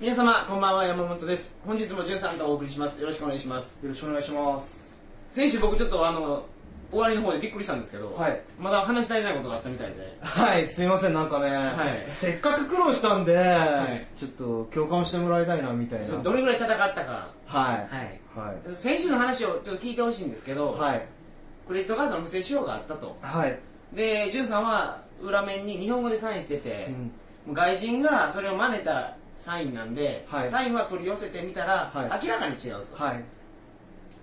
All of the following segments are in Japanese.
皆様こんばんは山本です。本日もじゅんさんとお送りします。よろしくお願いします。よろしくお願いします。先週僕ちょっとあの終わりの方でびっくりしたんですけど、はい。まだ話し足りないことがあったみたいで。はい。すいませんなんかね、い。せっかく苦労したんで、い。ちょっと共感してもらいたいなみたいな。どれぐらい戦ったか。はい。はい。はい。先週の話をちょっと聞いてほしいんですけど、はい。クレジットカードの不正使用があったと。はい、でじゅんさんは裏面に日本語でサインしててう、ん、外人がそれを真似たサインなんで、はい。サインは取り寄せてみたら、はい。明らかに違うと、はい。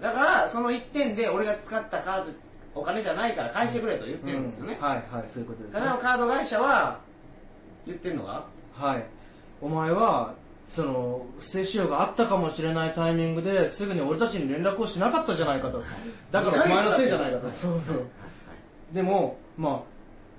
だからその1点で俺が使ったカードお金じゃないから返してくれと言ってるんですよね、うん。はいはいそういうことですね。ただカード会社は言ってんのがはい。お前はその不正使用があったかもしれないタイミングですぐに俺たちに連絡をしなかったじゃないかと。だからお前のせいじゃないかと。そうそう。でもまあ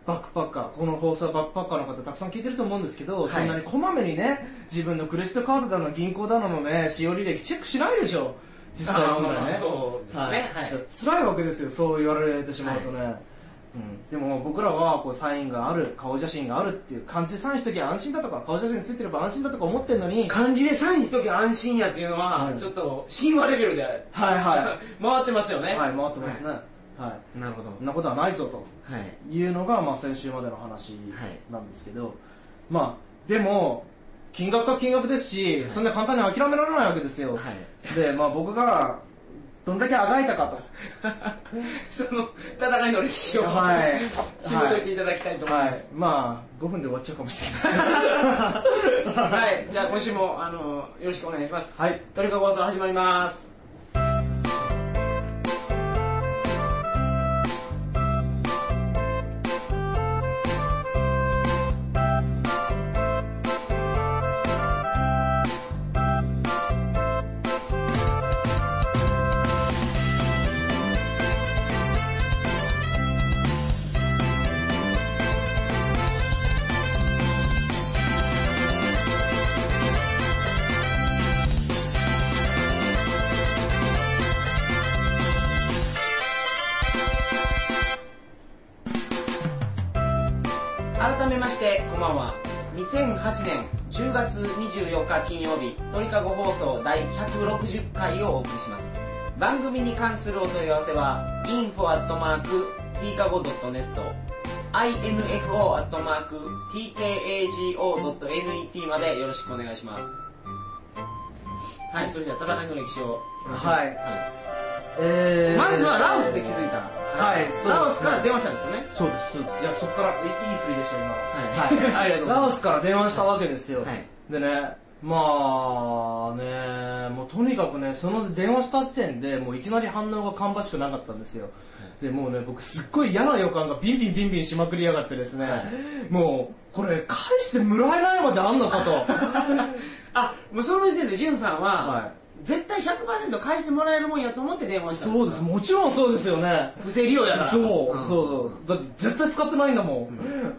バックパッカーこの放送はバックパッカーの方たくさん聞いてると思うんですけど、はい。そんなにこまめにね自分のクレジットカードだの銀行だののね使用履歴チェックしないでしょ。実際問題ね。そうですね。はい。辛いわけですよそう言われてしまうとね、うん、でも僕らはこうサインがある顔写真があるっていう漢字でサインしときゃ安心だとか顔写真ついてれば安心だとか思ってるのに漢字でサインしときゃ安心やっていうのは、はいちょっと神話レベルではいは 回ってますよね。いはい回ってますね。はい、なるほど。なことはないぞと。はい。いうのが、まあ、先週までの話なんですけど、まあでも金額は金額ですし、そんな簡単に諦められないわけですよ、はい。で、まあ、僕がどんだけあがいたかと。その戦いの歴史を、はい。紐解いていただきたいと思いはい。ます、まあ5分で終わっちゃうかもしれないです。け どはい、じゃあ今週もあのよろしくお願いします。はい。トリカゴ放送始まります改めましてこんばんは。2008年10月24日金曜日鳥かご放送第160回をお送りします。番組に関するお問い合わせは info.tkago.net info.tkago.net までよろしくお願いします。はいそれじゃあ戦いの歴史をはい。はい。えー。まずはラオスで気づいたはいそうラオスから電話したんですよね？そうです。そうです。じゃあそこからえいい振りでした今。はい。ありがとうございラオますスから電話したわけですよ、はい。でねまあねもうとにかくねその電話した時点でもういきなり反応が芳しくなかったんですよ、でもうね僕すっごい嫌な予感がビンビンビンビンしまくりやがってですね、もうこれ返してもらえないまであんのかと。あもうその時点でじゅんさんは、は絶対100%返してもらえるもんやと思って電話したんそうです。もちろんそうですよね。不正利用やから。そう、んそうそう。だって絶対使ってないんだも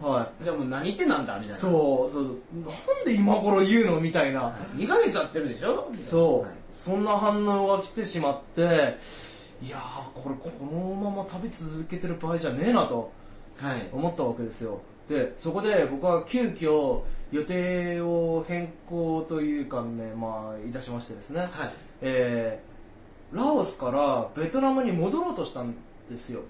ん、はい。じゃあもう何言ってんなんだみたいな。そう。そう。なんで今頃言うのみたいな、2ヶ月経ってるでしょ？そう、はい。そんな反応が来てしまっていやーこれこのまま旅続けてる場合じゃねえなとはい。思ったわけですよ。でそこで僕は急遽予定を変更というかねまあいたしましてですね、はい。えーラオスからベトナムに戻ろうとしたんですよ。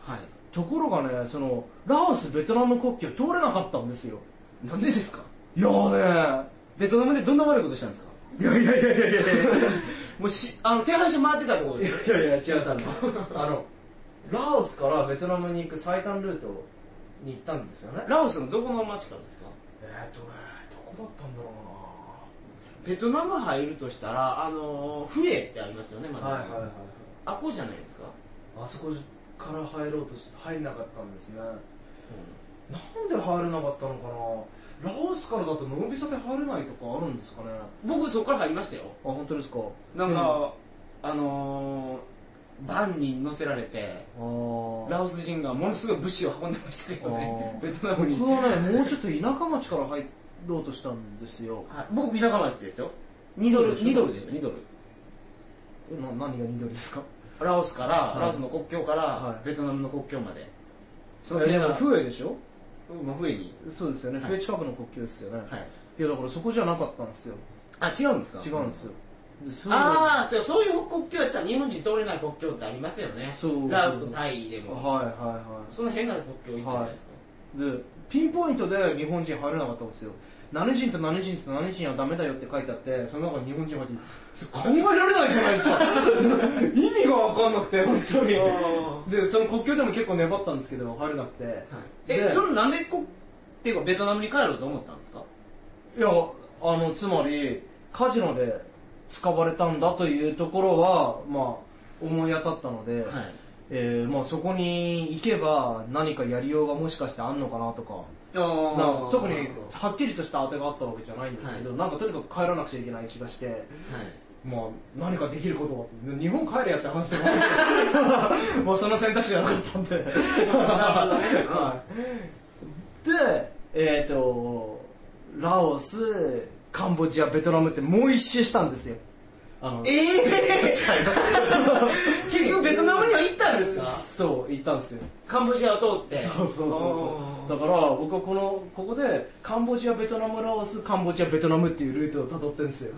はい。ところがねそのラオスベトナム国境通れなかったんですよ。なんでですか？いやーねベトナムでどんな悪いことしたんですか？いやいやいやいやいやもうしあの手配書回ってたってことですよ。いやいや違う。さんの。あのラオスからベトナムに行く最短ルートに行ったんですよね。ラオスのどこの町からですか？えー、っとねどこだったんだろベトナム入るとしたらあのーフエってありますよねまうなはいはいはいはい。あこうじゃないですか？あそこから入ろうとして入んなかったんですね。なんで入れなかったのかな。ラオスからだとノービザで入れないとかあるんですかね。あ僕そこから入りましたよ。本当ですか。なんか、あのー、バンに乗せられてラオス人がものすごい物資を運んでましたけどね。ベトナムに、僕はねもうちょっと田舎町から入ろうとしたんですよ。はい、僕田舎町ですよ。2ドルそうです2ドルでした2ドル何が2ドルですか？ラオスから、い。ラオスの国境から、はい。ベトナムの国境まで。そのえでも船がフエでしょ？まあ、笛に。そうですよね、はい。フエ近くの国境ですよね、はい。いやだからそこじゃなかったんですよ。あ違うんですか？違うんですよ。ういうのああそうそういう国境やったら日本人通れない国境ってありますよね。そうラオスとタイでも、はいはいはその変な国境行ってるじゃない。ですか、いでピンポイントで日本人入れなかったんですよ。何人と何人と何人はダメだよって書いてあってその中に日本人が入って考えられないじゃないですか。意味が分かんなくて本当に。でその国境でも結構粘ったんですけど入れなくて、えでそれなんでこっていうかベトナムに帰ろうと思ったんですか？いやあのつまりカジノで使われたんだというところはまあ思い当たったので、はい。えーまあ、そこに行けば何かやりようがもしかしてあんのかなとか。な特にはっきりとした当てがあったわけじゃないんですけど、なんかとにかく帰らなくちゃいけない気がして、まあ、何かできることは日本帰れやって話でもあるけどもうその選択肢はなかったんで。はい。でえっ、とラオスカンボジアベトナムってもう一周したんですよ。あのええ 結局ベトナムには行ったんですか？そう行ったんですよ。カンボジアを通って。そうそうそうそう。だから僕はこのここでカンボジアベトナムラオスカンボジアベトナムっていうルートをたどってるんですよ。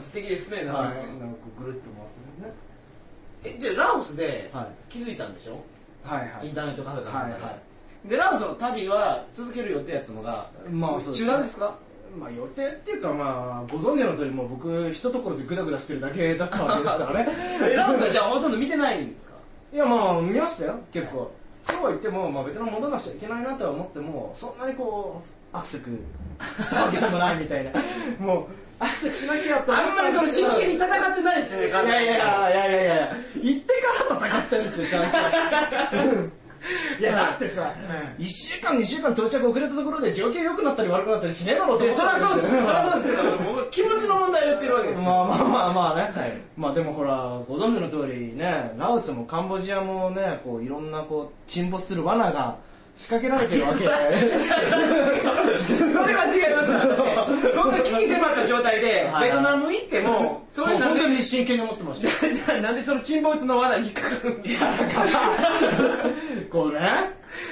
素敵ですねなんか。はい。なんかこうぐるっと回ってね。えじゃあラオスではい。気づいたんでしょ？はいはい。インターネットカフェかなんかで。はいはでラオスの旅は続ける予定やったのがまあ中断ですか？まあ予定っていうかまあご存知の通りもう僕一ところでグダグダしてるだけだったわけですからね。えラオスはじゃあほとんど見てないんですか？いやまあ見ましたよ。結構。そうは言っても、まあ、ベトナム戻らなくちゃいけないなとは思ってもそんなにこうアクセクしたわけでもないみたいな。もうアクセクしなきゃと思あんまりその真剣に戦ってないですよねいやいやいやいやいやいや。行ってから戦ってるんですよちゃんと いやだってさ、1週間2週間到着遅れたところで状況良くなったり悪くなったりしねえだろうとそりゃそうです。そりよゃそうですけど 僕は気持ちの問題を言ってるわけですよ。まあまあまあまあね、まあでもほらご存知の通りねラオスもカンボジアもねこういろんなこう沈没する罠が仕掛けられてるわけで。それは違いますそんな危機迫った状態ではい。ベトナム行っても本当に真剣に思ってました？よ じゃあなんでその沈没の罠に引っかかるんですか？こうね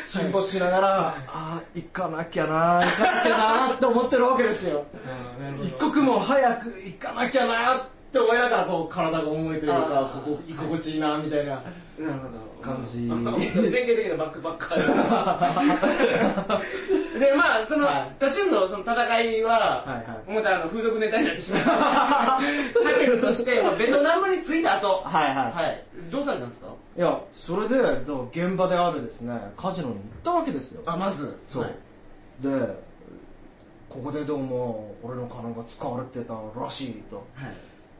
沈没しながらああ行かなきゃな行かなきゃなって思ってるわけですよ。一刻も早く行かなきゃなって思いながらこう体が重いというかここ居心地いいなみたいななるほど。感じ。典型的なバックパッカー。でまあその、はい。途中のその戦いは、はいはい。またあの風俗ネタになってしまう。避けるとして、まあ、ベトナムに着いた後。はいはい。はい。どうされたんですか？いやそれで現場であるですねカジノに行ったわけですよ。あまず。そう、はい。でここでどうも俺の金が使われてたらしいと。はい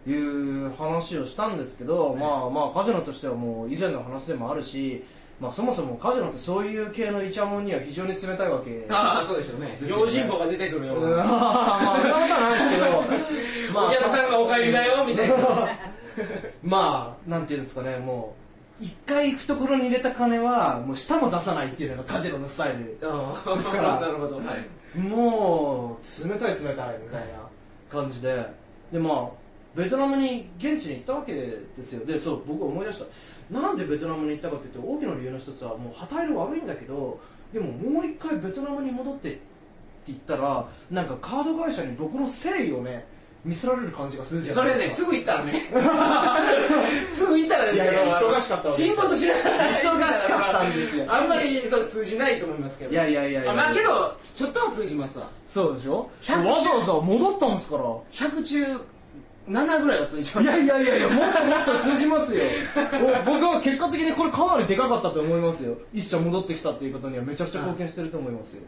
いう話をしたんですけど、まあまあカジノとしてはもう以前の話でもあるし、まあ、そもそもカジノってそういう系のイチャモンには非常に冷たいわけ。ああそうでしょうね。ですよね。用心棒が出てくるよううん。な、まあそんなことはないですけどまあお客さんがお帰りだよみたいな。まあなんていうんですかねもう一回懐に入れた金はもう舌も出さないっていうのがカジノのスタイル。あですからなるほどはい。もう冷たい冷たいみたいな感じで。でまあベトナムに現地に行ったわけですよ。でそう僕は思い出した。なんでベトナムに行ったかっていうと大きな理由の一つはもう旗色悪いんだけどでももう一回ベトナムに戻ってって言ったらなんかカード会社に僕の誠意をね見せられる感じがするじゃそないですか。れねすぐ行ったらね。すぐ行ったらですけどいやいや忙しかったわけです沈没しながら忙しかったんですよ。あんまりそれ通じないと思いますけど。いやいやいやいや。あまあけどちょっとは通じますわ。そうでしょ？100わざわざ戻ったんですから。100中7ぐらいは通じます。いやいやいやいやもっともっと通じますよ。お 僕は結果的にこれかなりでかかったと思いますよ。一社戻ってきたっていうことにはめちゃくちゃ貢献してると思いますよ。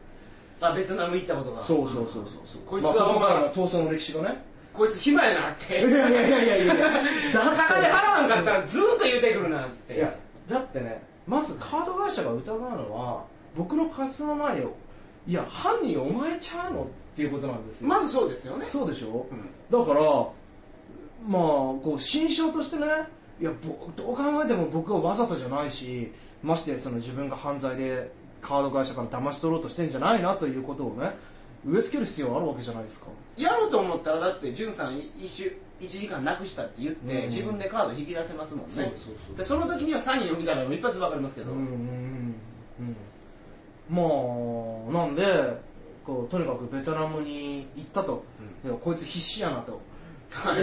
あベトナム行ったことが。そうそうそうそうそう。こいつはまあ、ここからの闘争の歴史がね。こいつ暇やなって。いやいやいやいやいやだ金払わんかったらずーっと言うてくるなって。いやだってねまずカード会社が疑うのは僕の貸すの前にいや犯人お前ちゃうのっていうことなんですよ。まずそうですよね。そうでしょ、うん。だからまあこう心象としてねいやぼどう考えても僕はわざとじゃないしましてその自分が犯罪でカード会社から騙し取ろうとしてんじゃないなということをね植え付ける必要あるわけじゃないですか。やろうと思ったらだってんさん一週1時間なくしたって言って、うん。自分でカード引き出せますもんね。でその時にはサイン読みたら一発で分かりますけど、うんうんうんうん。まあなんでこうとにかくベトナムに行ったと。いやこいつ必死やなとはい。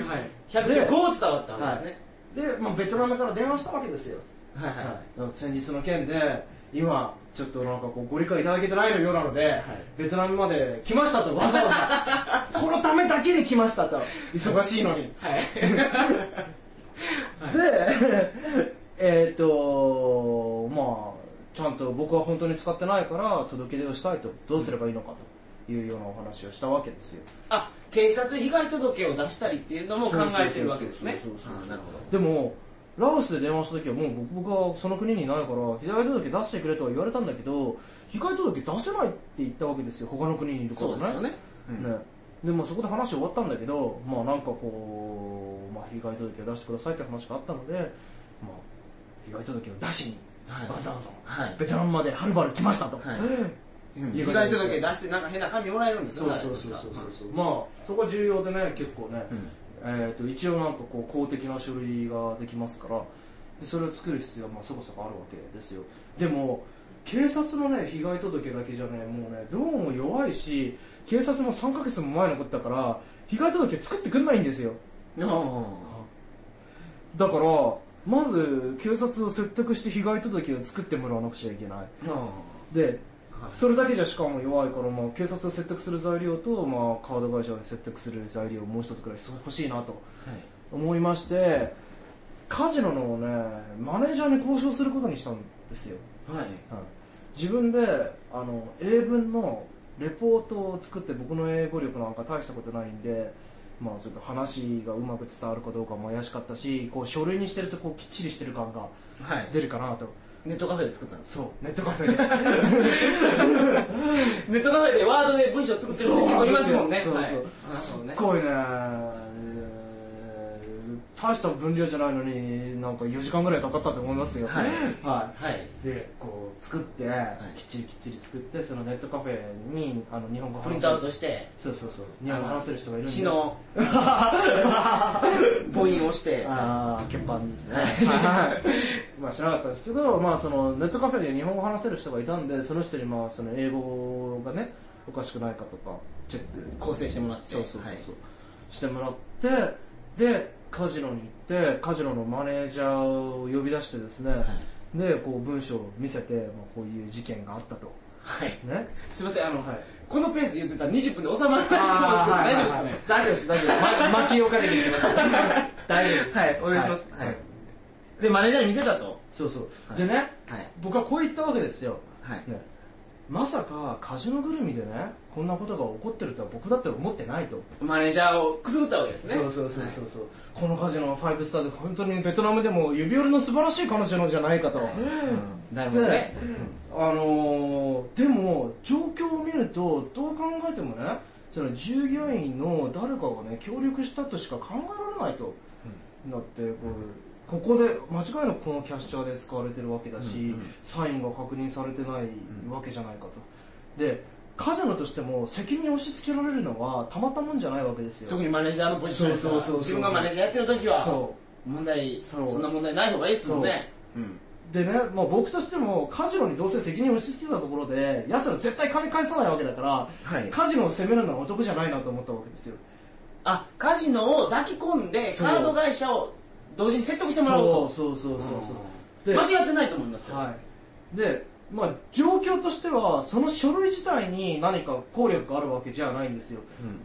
はい115伝わったわけですね。で、まあ、ベトナムから電話したわけですよ、はいはい。はい、先日の件で今ちょっとなんかこうご理解いただけてないのようなので、ベトナムまで来ましたとわざわざ。このためだけに来ましたと忙しいのに。はい。でえっとまあちゃんと僕は本当に使ってないから届け出をしたいと。どうすればいいのかというようなお話をしたわけですよ。あ警察被害届を出したりっていうのも考えてるわけですね。でもラオスで電話した時はもう僕僕はその国にいないから被害届出してくれとは言われたんだけど被害届出せないって言ったわけですよ。他の国にいるからね。そうですよね。うんね。でもそこで話終わったんだけどまあなんかこう、まあ、被害届を出してくださいって話があったので、まあ、被害届を出しにはい。わざわざはい。ベトナムまではるばる来ましたと、はい。うん被害届出してなんか変な紙もらえるんですよそうそうそうそうそうまあそこ重要でね結構ね、うん。えー、と一応なんかこう公的な書類ができますからでそれを作る必要はまあそこそこあるわけですよ。でも警察のね被害届だけじゃねもうねどうも弱いし警察も3ヶ月も前のことだから被害届作ってくんないんですよ。あだからまず警察を説得して被害届を作ってもらわなくちゃいけない。あではいそれだけじゃしかも弱いから、まあ、警察を説得する材料と、まあ、カード会社を説得する材料をもう一つくらい欲しいなとはい。思いましてカジノのねマネージャーに交渉することにしたんですよ、はい。はい、自分であの英文のレポートを作って僕の英語力なんか大したことないんでまあちょっと話がうまく伝わるかどうかも怪しかったしこう書類にしてるとこうきっちりしてる感がはい。出るかなとネットカフェで作ったんです。そうネットカフェで。ネットカフェでワードで文章作ってる人いますもんね。そうそう、はい。すっごいね、えー大した分量じゃないのになんか4時間ぐらいかかったと思いますよ。はい。はほどねい。でこう作って、い。きっちりきっちり作ってそのネットカフェにあの日本語はいプリントアウトして。そうそうそう。日本語話せる人がいるんで。詩の 母音をして。ああ欠板ですね。はい。まあ知らなかったんですけど、まあ、そのネットカフェで日本語話せる人がいたんでその人にまあその英語がねおかしくないかとかチェック。構成してもらって。そうそうそうそう、はい。してもらってでカジノに行ってカジノのマネージャーを呼び出してですね、でこう文章を見せて、まあ、こういう事件があったと。はい。ね？すいませんあの、はい。このペースで言ってたら20分で収まらないと思うんです大丈夫ですか？ね大丈夫です大丈夫です。ま巻きをかけていきます 大丈夫です。はいお願いします。はい。はい。でマネージャーに見せたと。そうそう、はい。でねはい。僕はこう言ったわけですよ、はい。ね、まさかカジノぐるみでねこんなことが起こってるとは僕だって思ってないと。マネージャーをくすぐったわけですね。そうそうそうそうそう、このカジノは5スターで本当にベトナムでも指折りの素晴らしい彼女じゃないかと、はいうん。なるほどね。あのーでも状況を見るとどう考えてもねその従業員の誰かがね協力したとしか考えられないと、だってこうここで間違いなくこのキャッシャーで使われてるわけだし、うんうん。サインが確認されてないわけじゃないかと。でカジノとしても責任を押し付けられるのはたまったもんじゃないわけですよ。特にマネージャーのポジションで自分がマネージャーやってる時はそ問題そんな問題ない方がいいですもんね。う。ん。うでね、まあ、僕としてもカジノにどうせ責任を押し付けたところで奴ら絶対金返さないわけだからはい。カジノを責めるのはお得じゃないなと思ったわけですよ。あカジノを抱き込んでカード会社を同時に説得してもらおうと。そうそうそうそうそう。で間違ってないと思いますよ。はい。でまあ状況としてはその書類自体に何か効力があるわけじゃないんですよ。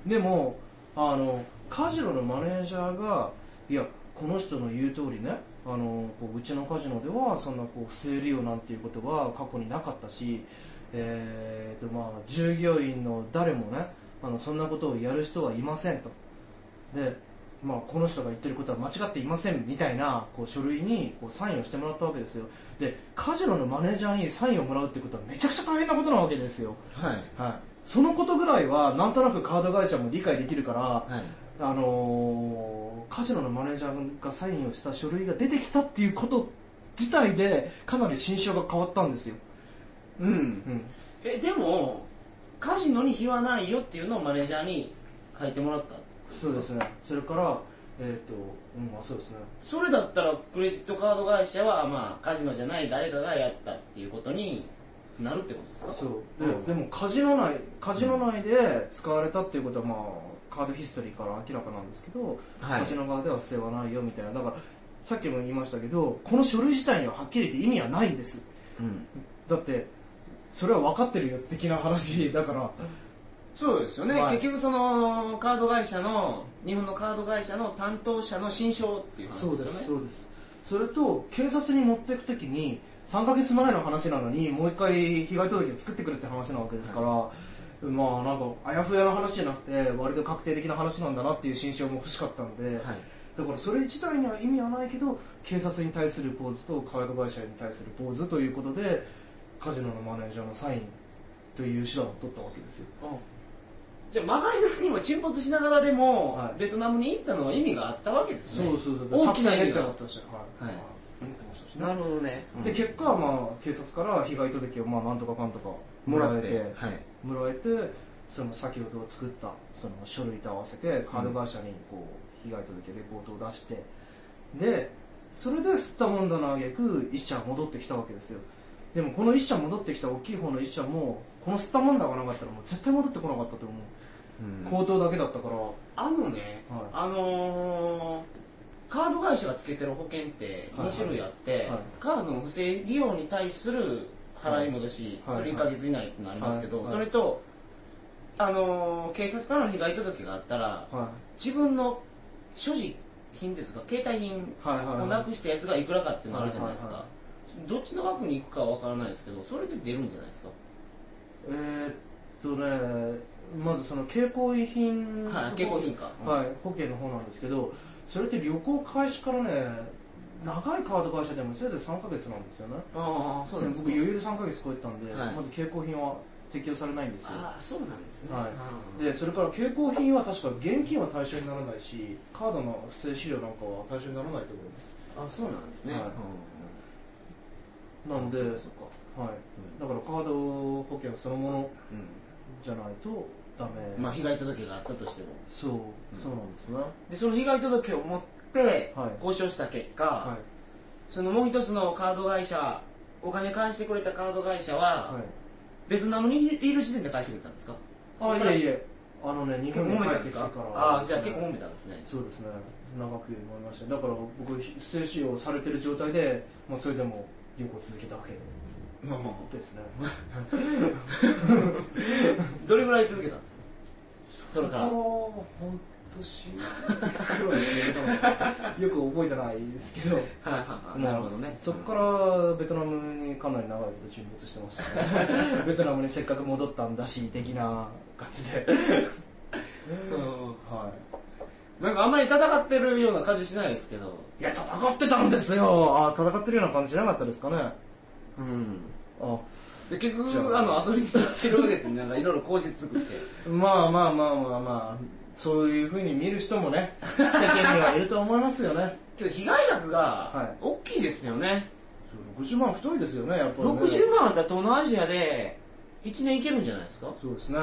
でもあのカジノのマネージャーがいやこの人の言う通りねあのこううちのカジノではそんなこう不正利用なんていうことは過去になかったし、えーとまあ、従業員の誰もねあのそんなことをやる人はいませんと。で、まあ、この人が言ってることは間違っていませんみたいなこう書類にこうサインをしてもらったわけですよ。でカジノのマネージャーにサインをもらうってことはめちゃくちゃ大変なことなわけですよ。はい。はい、そのことぐらいはなんとなくカード会社も理解できるから、はい。あのーカジノのマネージャーがサインをした書類が出てきたっていうこと自体でかなり心象が変わったんですよ、うん。うん、えでもカジノに非はないよっていうのをマネージャーに書いてもらったそうですね。それからえっ、とうんまあそうですね。それだったらクレジットカード会社はまあカジノじゃない誰かがやったっていうことになるってことですか？そう。で,、うん。でもカジノ内カジノ内で使われたっていうことはまあカードヒストリーから明らかなんですけど、はい。カジノ側では不正はないよみたいな。だからさっきも言いましたけどこの書類自体にははっきり言って意味はないんです。うん。だってそれは分かってるよ的な話だからそうですよね、はい。結局そのカード会社の日本のカード会社の担当者の心証っていう話ですよね。そうですそうです。それと警察に持っていくときに3ヶ月前の話なのにもう一回被害届を作ってくれって話なわけですから、まあなんかあやふやな話じゃなくて割と確定的な話なんだなっていう心証も欲しかったので、はい。だからそれ自体には意味はないけど警察に対するポーズとカード会社に対するポーズということでカジノのマネージャーのサインという手段を取ったわけですよじゃあ曲がりなりにも沈没しながらでも、はい。ベトナムに行ったのは意味があったわけですね。そうそうそう。大きな意味が作戦練ってなったしはい、はい。なるほどね、で結果はまあ警察から被害届をまあなんとかかんとかもらえてはい。もらえてその先ほど作ったその書類と合わせてカード会社にこう被害届レポートを出してでそれで吸ったもんだのあげく一社戻ってきたわけですよでもこの一社戻ってきた大きい方の一社もこの吸ったもんだがなかったらもう絶対戻ってこなかったと思う、口頭だけだったから。あのね、はい。あのーカード会社がつけてる保険ってはい。2種類あって、はい。カードの不正利用に対する払い戻し、はい。それ1ヶ月以内ってのありますけど、はい。それと、あのー警察からの被害届があったらは自分の所持品ですか携帯品いはいはい。をなくしたやつがいくらかっていうのあるじゃないですか、はいはいどっちの額に行くかは分からないですけどそれで出るんじゃないですか？えーっとねまずその携行品。はい携行品か、はい、保険の方なんですけどそれって旅行開始からね長いカード会社でもせいぜい3ヶ月なんですよね。ああそうなんですか？僕余裕で3ヶ月超えたんで、はい。まず携行品は適用されないんですよ。ああそうなんですね、はい。でそれから携行品は確か現金は対象にならないしカードの不正資料なんかは対象にならないと思います。あそうなんですね、はい。うんなので、そうはい、だからカード保険そのものうじゃないとダメ、んまあ被害届があったとしても。そう、そうなんですねでその被害届を持ってはい。交渉した結果、はい。そのもう一つのカード会社お金返してくれたカード会社は、はい。ベトナムにいる時点で返してくれたんですか？あいえいえ。あのね日本に帰ってきてからああじゃあ結構揉めたんですね。そうですね。長く思いました。だから僕不正使用されてる状態で、まあ、それでも旅行を続けたわけ。ですね。どれぐらい続けたんですか？それから。半年くらいですね。よく覚えてないですけど。はいはいはい。なるほどね。そこからベトナムにかなり長いこと沈没してましたね。ベトナムにせっかく戻ったんだし的な感じで。うんはなんかあんまり戦ってるような感じしないですけど。いいや戦ってたんですよ。あ戦ってるような感じしなかったですかね。うん。あ。で結局あ。の遊びに行ってるわけですね。なんかいろいろ口実作って。まあまあまあまあまあ。そういうふうに見る人もね世間にはいると思いますよね。けど被害額がはい。大きいですよね、60万太いですよねやっぱり、ね、60万あったら東南アジアで1年いけるんじゃないですか？そうですね。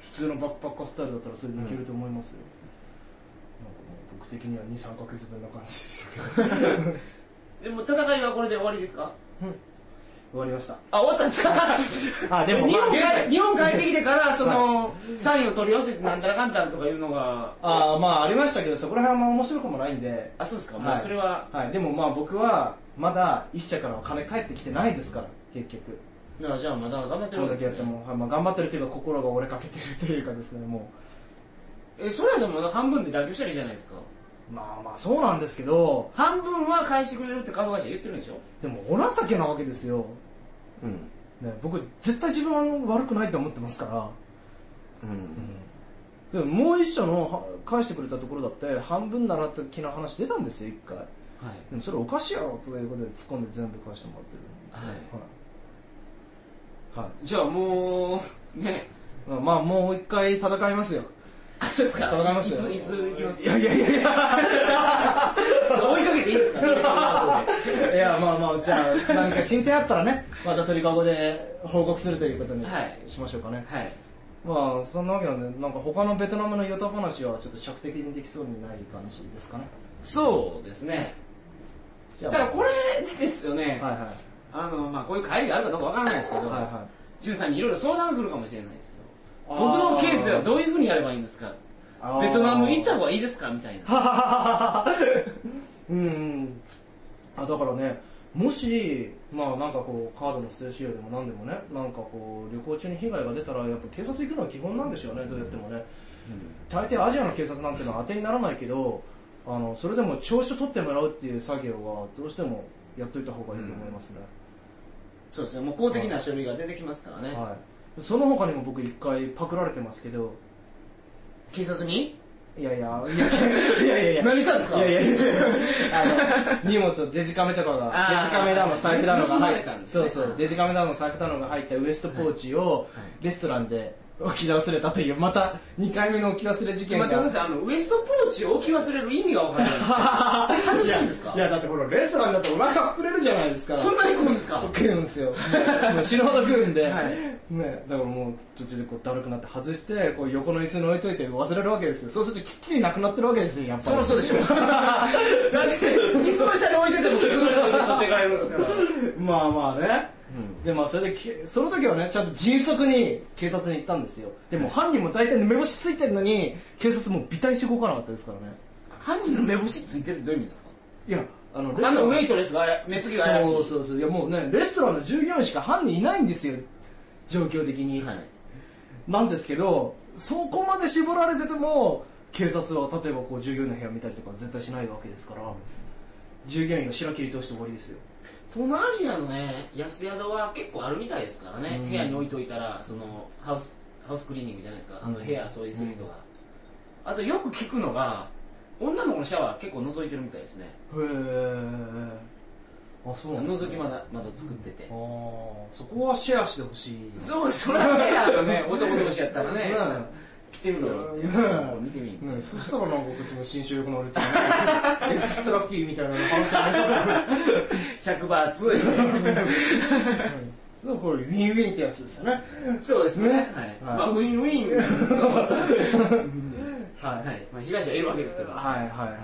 普通のバックパッカースタイルだったらそれでいけると思いますよ、う僕的には23ヶ月分な感じですけど。終 でも戦いはこれで終わりですか？わりました。あ終わったんですか？あでも日本日本帰ってきてからその、サインを取り寄せてなんたらかんたらとかいうのが。ああまあありましたけどそこら辺はあんま面白くもないんで。あそうですか、はい。もうそれは。はい。でもまあ僕はまだ一社からは金返ってきてないですから結局。じゃあまだ頑張ってるこんだわけですね。けやっても、はいまあ、頑張ってるけど心が折れかけてるというかですねもえそれはでも半分で妥協したらいいじゃないですか。うまあまあそうなんですけど半分は返してくれるってカード会社言ってるんでしょ？でもお情けなわけですよ、うん。ね、僕絶対自分は悪くないと思ってますから。うん。でももう一社のは返してくれたところだって半分なら的な話出たんですよ一回。はい。でもそれおかしいやろということで突っ込んで全部返してもらってる。はい、はい。じゃあもうね。まあ、まあもう一回戦いますよあそうですか。戦いますよいついつ行きますいやいやいやい追いかけていいですか？いやまあまあじゃあ何か進展あったらねまた鳥かごで報告するということにはい。しましょうかね、はい。まあそんなわけなんでなんか他のベトナムのヨタ話はちょっと尺的にできそうにない感じですかね。そうですね。じゃあただこれですよね、はいはい。あのまあこういう帰りがあるかどうかわからないですけど、はいはジュンさんにいろいろ相談が来るかもしれないです僕のケースではどういうふうにやればいいんですか？ベトナム行った方がいいですか？みたいな。うんうん。あだからねもしまあなんかこうカードの不正使用でも何でもねなんかこう旅行中に被害が出たらやっぱ警察行くのは基本なんでしょうねどうやってもね。大抵アジアの警察なんてのは当てにならないけどあのそれでも調子を取ってもらうっていう作業はどうしてもやっといた方がいいと思いますね、そうですね。もう公的な書類が出てきますからね、はい、その他にも僕一回パクられてますけど。警察に？いやいや。いやいやいやいや。何したんですか？いやいやいや。あの荷物をデジカメとかがデジカメだの財布だのが入っれたんですね。そうそう。デジカメだの財布だのが入ったウエストポーチをレストランで置き忘れたというまた2回目の置き忘れ事件が。待ってくださいあのウエストポーチを置き忘れる意味が分からない。外すんですか？いやだってこれレストランだとお腹膨れるじゃないですか。そんなに食うんですか？食うんですよ。もう死ぬほど食うんで、はい。ね、だからもう途中でこうだるくなって外してこう横の椅子に置いといて忘れるわけですよ。そうするときっちりなくなってるわけですよやっぱり。そりゃそうでしょ だって椅子の下に置いてても傷がれて取って帰るんですからまあまあね、でまあそれでけその時はねちゃんと迅速に警察に行ったんですよ。でも犯人も大体目星ついてるのに警察も微体して動かなかったですからね。犯人の目星ついてるってどういう意味ですか？いやあのあのウェイトレスが目つきが怪しい。そうそうそう。いやもうねレストランの従業員しか犯人いないんですよ。状況的に、はい。なんですけどそこまで絞られてても警察は例えばこう従業員の部屋見たりとか絶対しないわけですから従業員が白切り通して終わりですよ。東南アジアのね安宿は結構あるみたいですからね、うん。部屋に置いといたらそのハウスハウスクリーニングじゃないですか。あのうん部屋掃除する人が、あとよく聞くのが女の子のシャワー結構覗いてるみたいですね。へえあそうなんです覗き窓窓作ってて、ああそこはシェアしてほしい。そうそれはねあのね男同士やったらね。ね来てみろよ。見てみねそしたらなんかこっちも新種力の俺って エクストラピーみたいなの払ってあげさせる100バーツ。そうこれウィンウィンってやつですよね。そうですね。ね。はい、はい。まあウィンウィン。はい。はい、まあ、被害者はいるわけですけど。はいはいはい。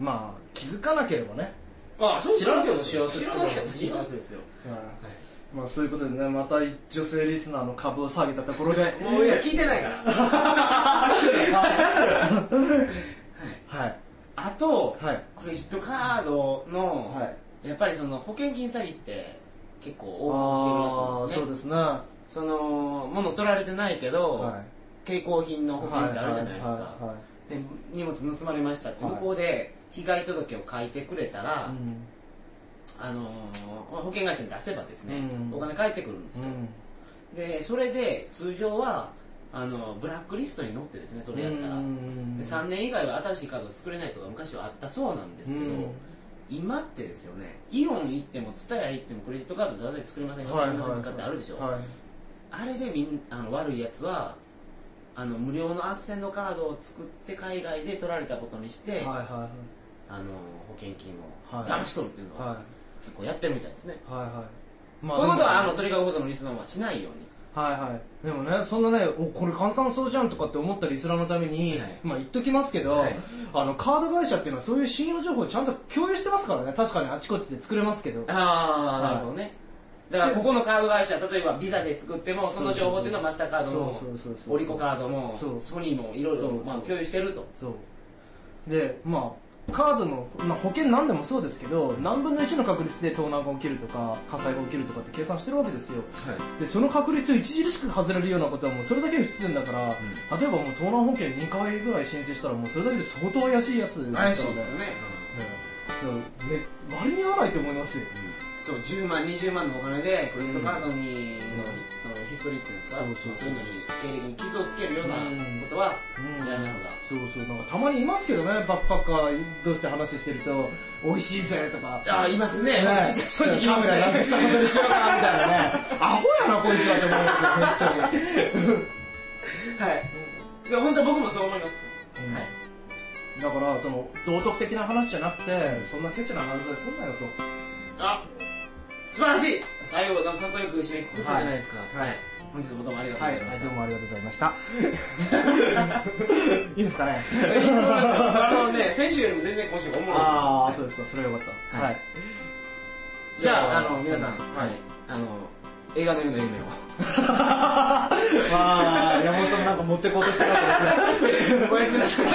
まあ気づかなければね。あそう知らなきゃ幸せ知らなきゃ幸せですよまあそういうことでねまた女性リスナーの株を下げたところで。もういや聞いてないから。はい。あとはい。クレジットカードの、はい。やっぱりその保険金詐欺って結構横行してるらしいんですね。そうですね。はその物取られてないけど、い。携行品の保険ってあるじゃないですか、で荷物盗まれましたってはい。向こうで被害届を書いてくれたら、うんあの保険会社に出せばですね、うん。お金返ってくるんですよ、でそれで通常はあのブラックリストに載ってですねそれやったら、うん。で3年以外は新しいカードを作れないとか昔はあったそうなんですけど、うん。今ってですよねイオン行っても蔦屋行ってもクレジットカードただで作れませんかはい作れませんかってあるでしょ、はいあれでみんあの悪いやつはあの無料の斡旋のカードを作って海外で取られたことにして、はいはいあの保険金をはい騙し取るっていうのは、はい結構やってるみたいですね、はいはい。まこのことはあの鳥かご放送のリスナーはしないように。はいはい。でもねそんなねおこれ簡単そうじゃんとかって思ったリスナーのために、はい。まあ言っときますけど、はい。あのカード会社っていうのはそういう信用情報をちゃんと共有してますからね。確かにあちこちで作れますけど。ああ、はい。なるほどね。だからここのカード会社例えばビザで作ってもその情報っていうのはマスターカードもオリコカードもソニーもいろいろ共有してると。そう。でまあカードの、まあ、保険何でもそうですけど何分の1の確率で盗難が起きるとか火災が起きるとかって計算してるわけですよ。でその確率を著しく外れるようなことはもうそれだけで不自然だから、例えばもう盗難保険2回ぐらい申請したらもうそれだけで相当怪しいやつですからね。怪しいですよね。ねね割に合わないと思いますよ。そう10万20万のお金でクレジットカードにストリーっていうんですか？そうそうそう。いうのに経歴に傷をつけるようなことはうんやらない方がそうそう。なんかたまにいますけどねバックパッカー同士で話してると美味しいぜとか。あいますね。ね。正直カメラなくねしたことにしようかなみたいなね。アホやなこいつはと思いますよ本当に。はい。いや本当僕もそう思います。うん。はい。だからその道徳的な話じゃなくてそんなケチな犯罪すんなよと。あ素晴らしい。最後なんかかっこよく締めくくったじゃないですか。はい。はい本日もどうもありがとうございました、はい、どうもありがとうございました。いいですかね？あのね先週よりも全然今週おもろい。ああそうですかそれはよかった。はい、じゃあの皆さんはい。あの映画のよう夢を。まあ山本さんなんか持ってこうとしてなかったですね。おやすみなさい。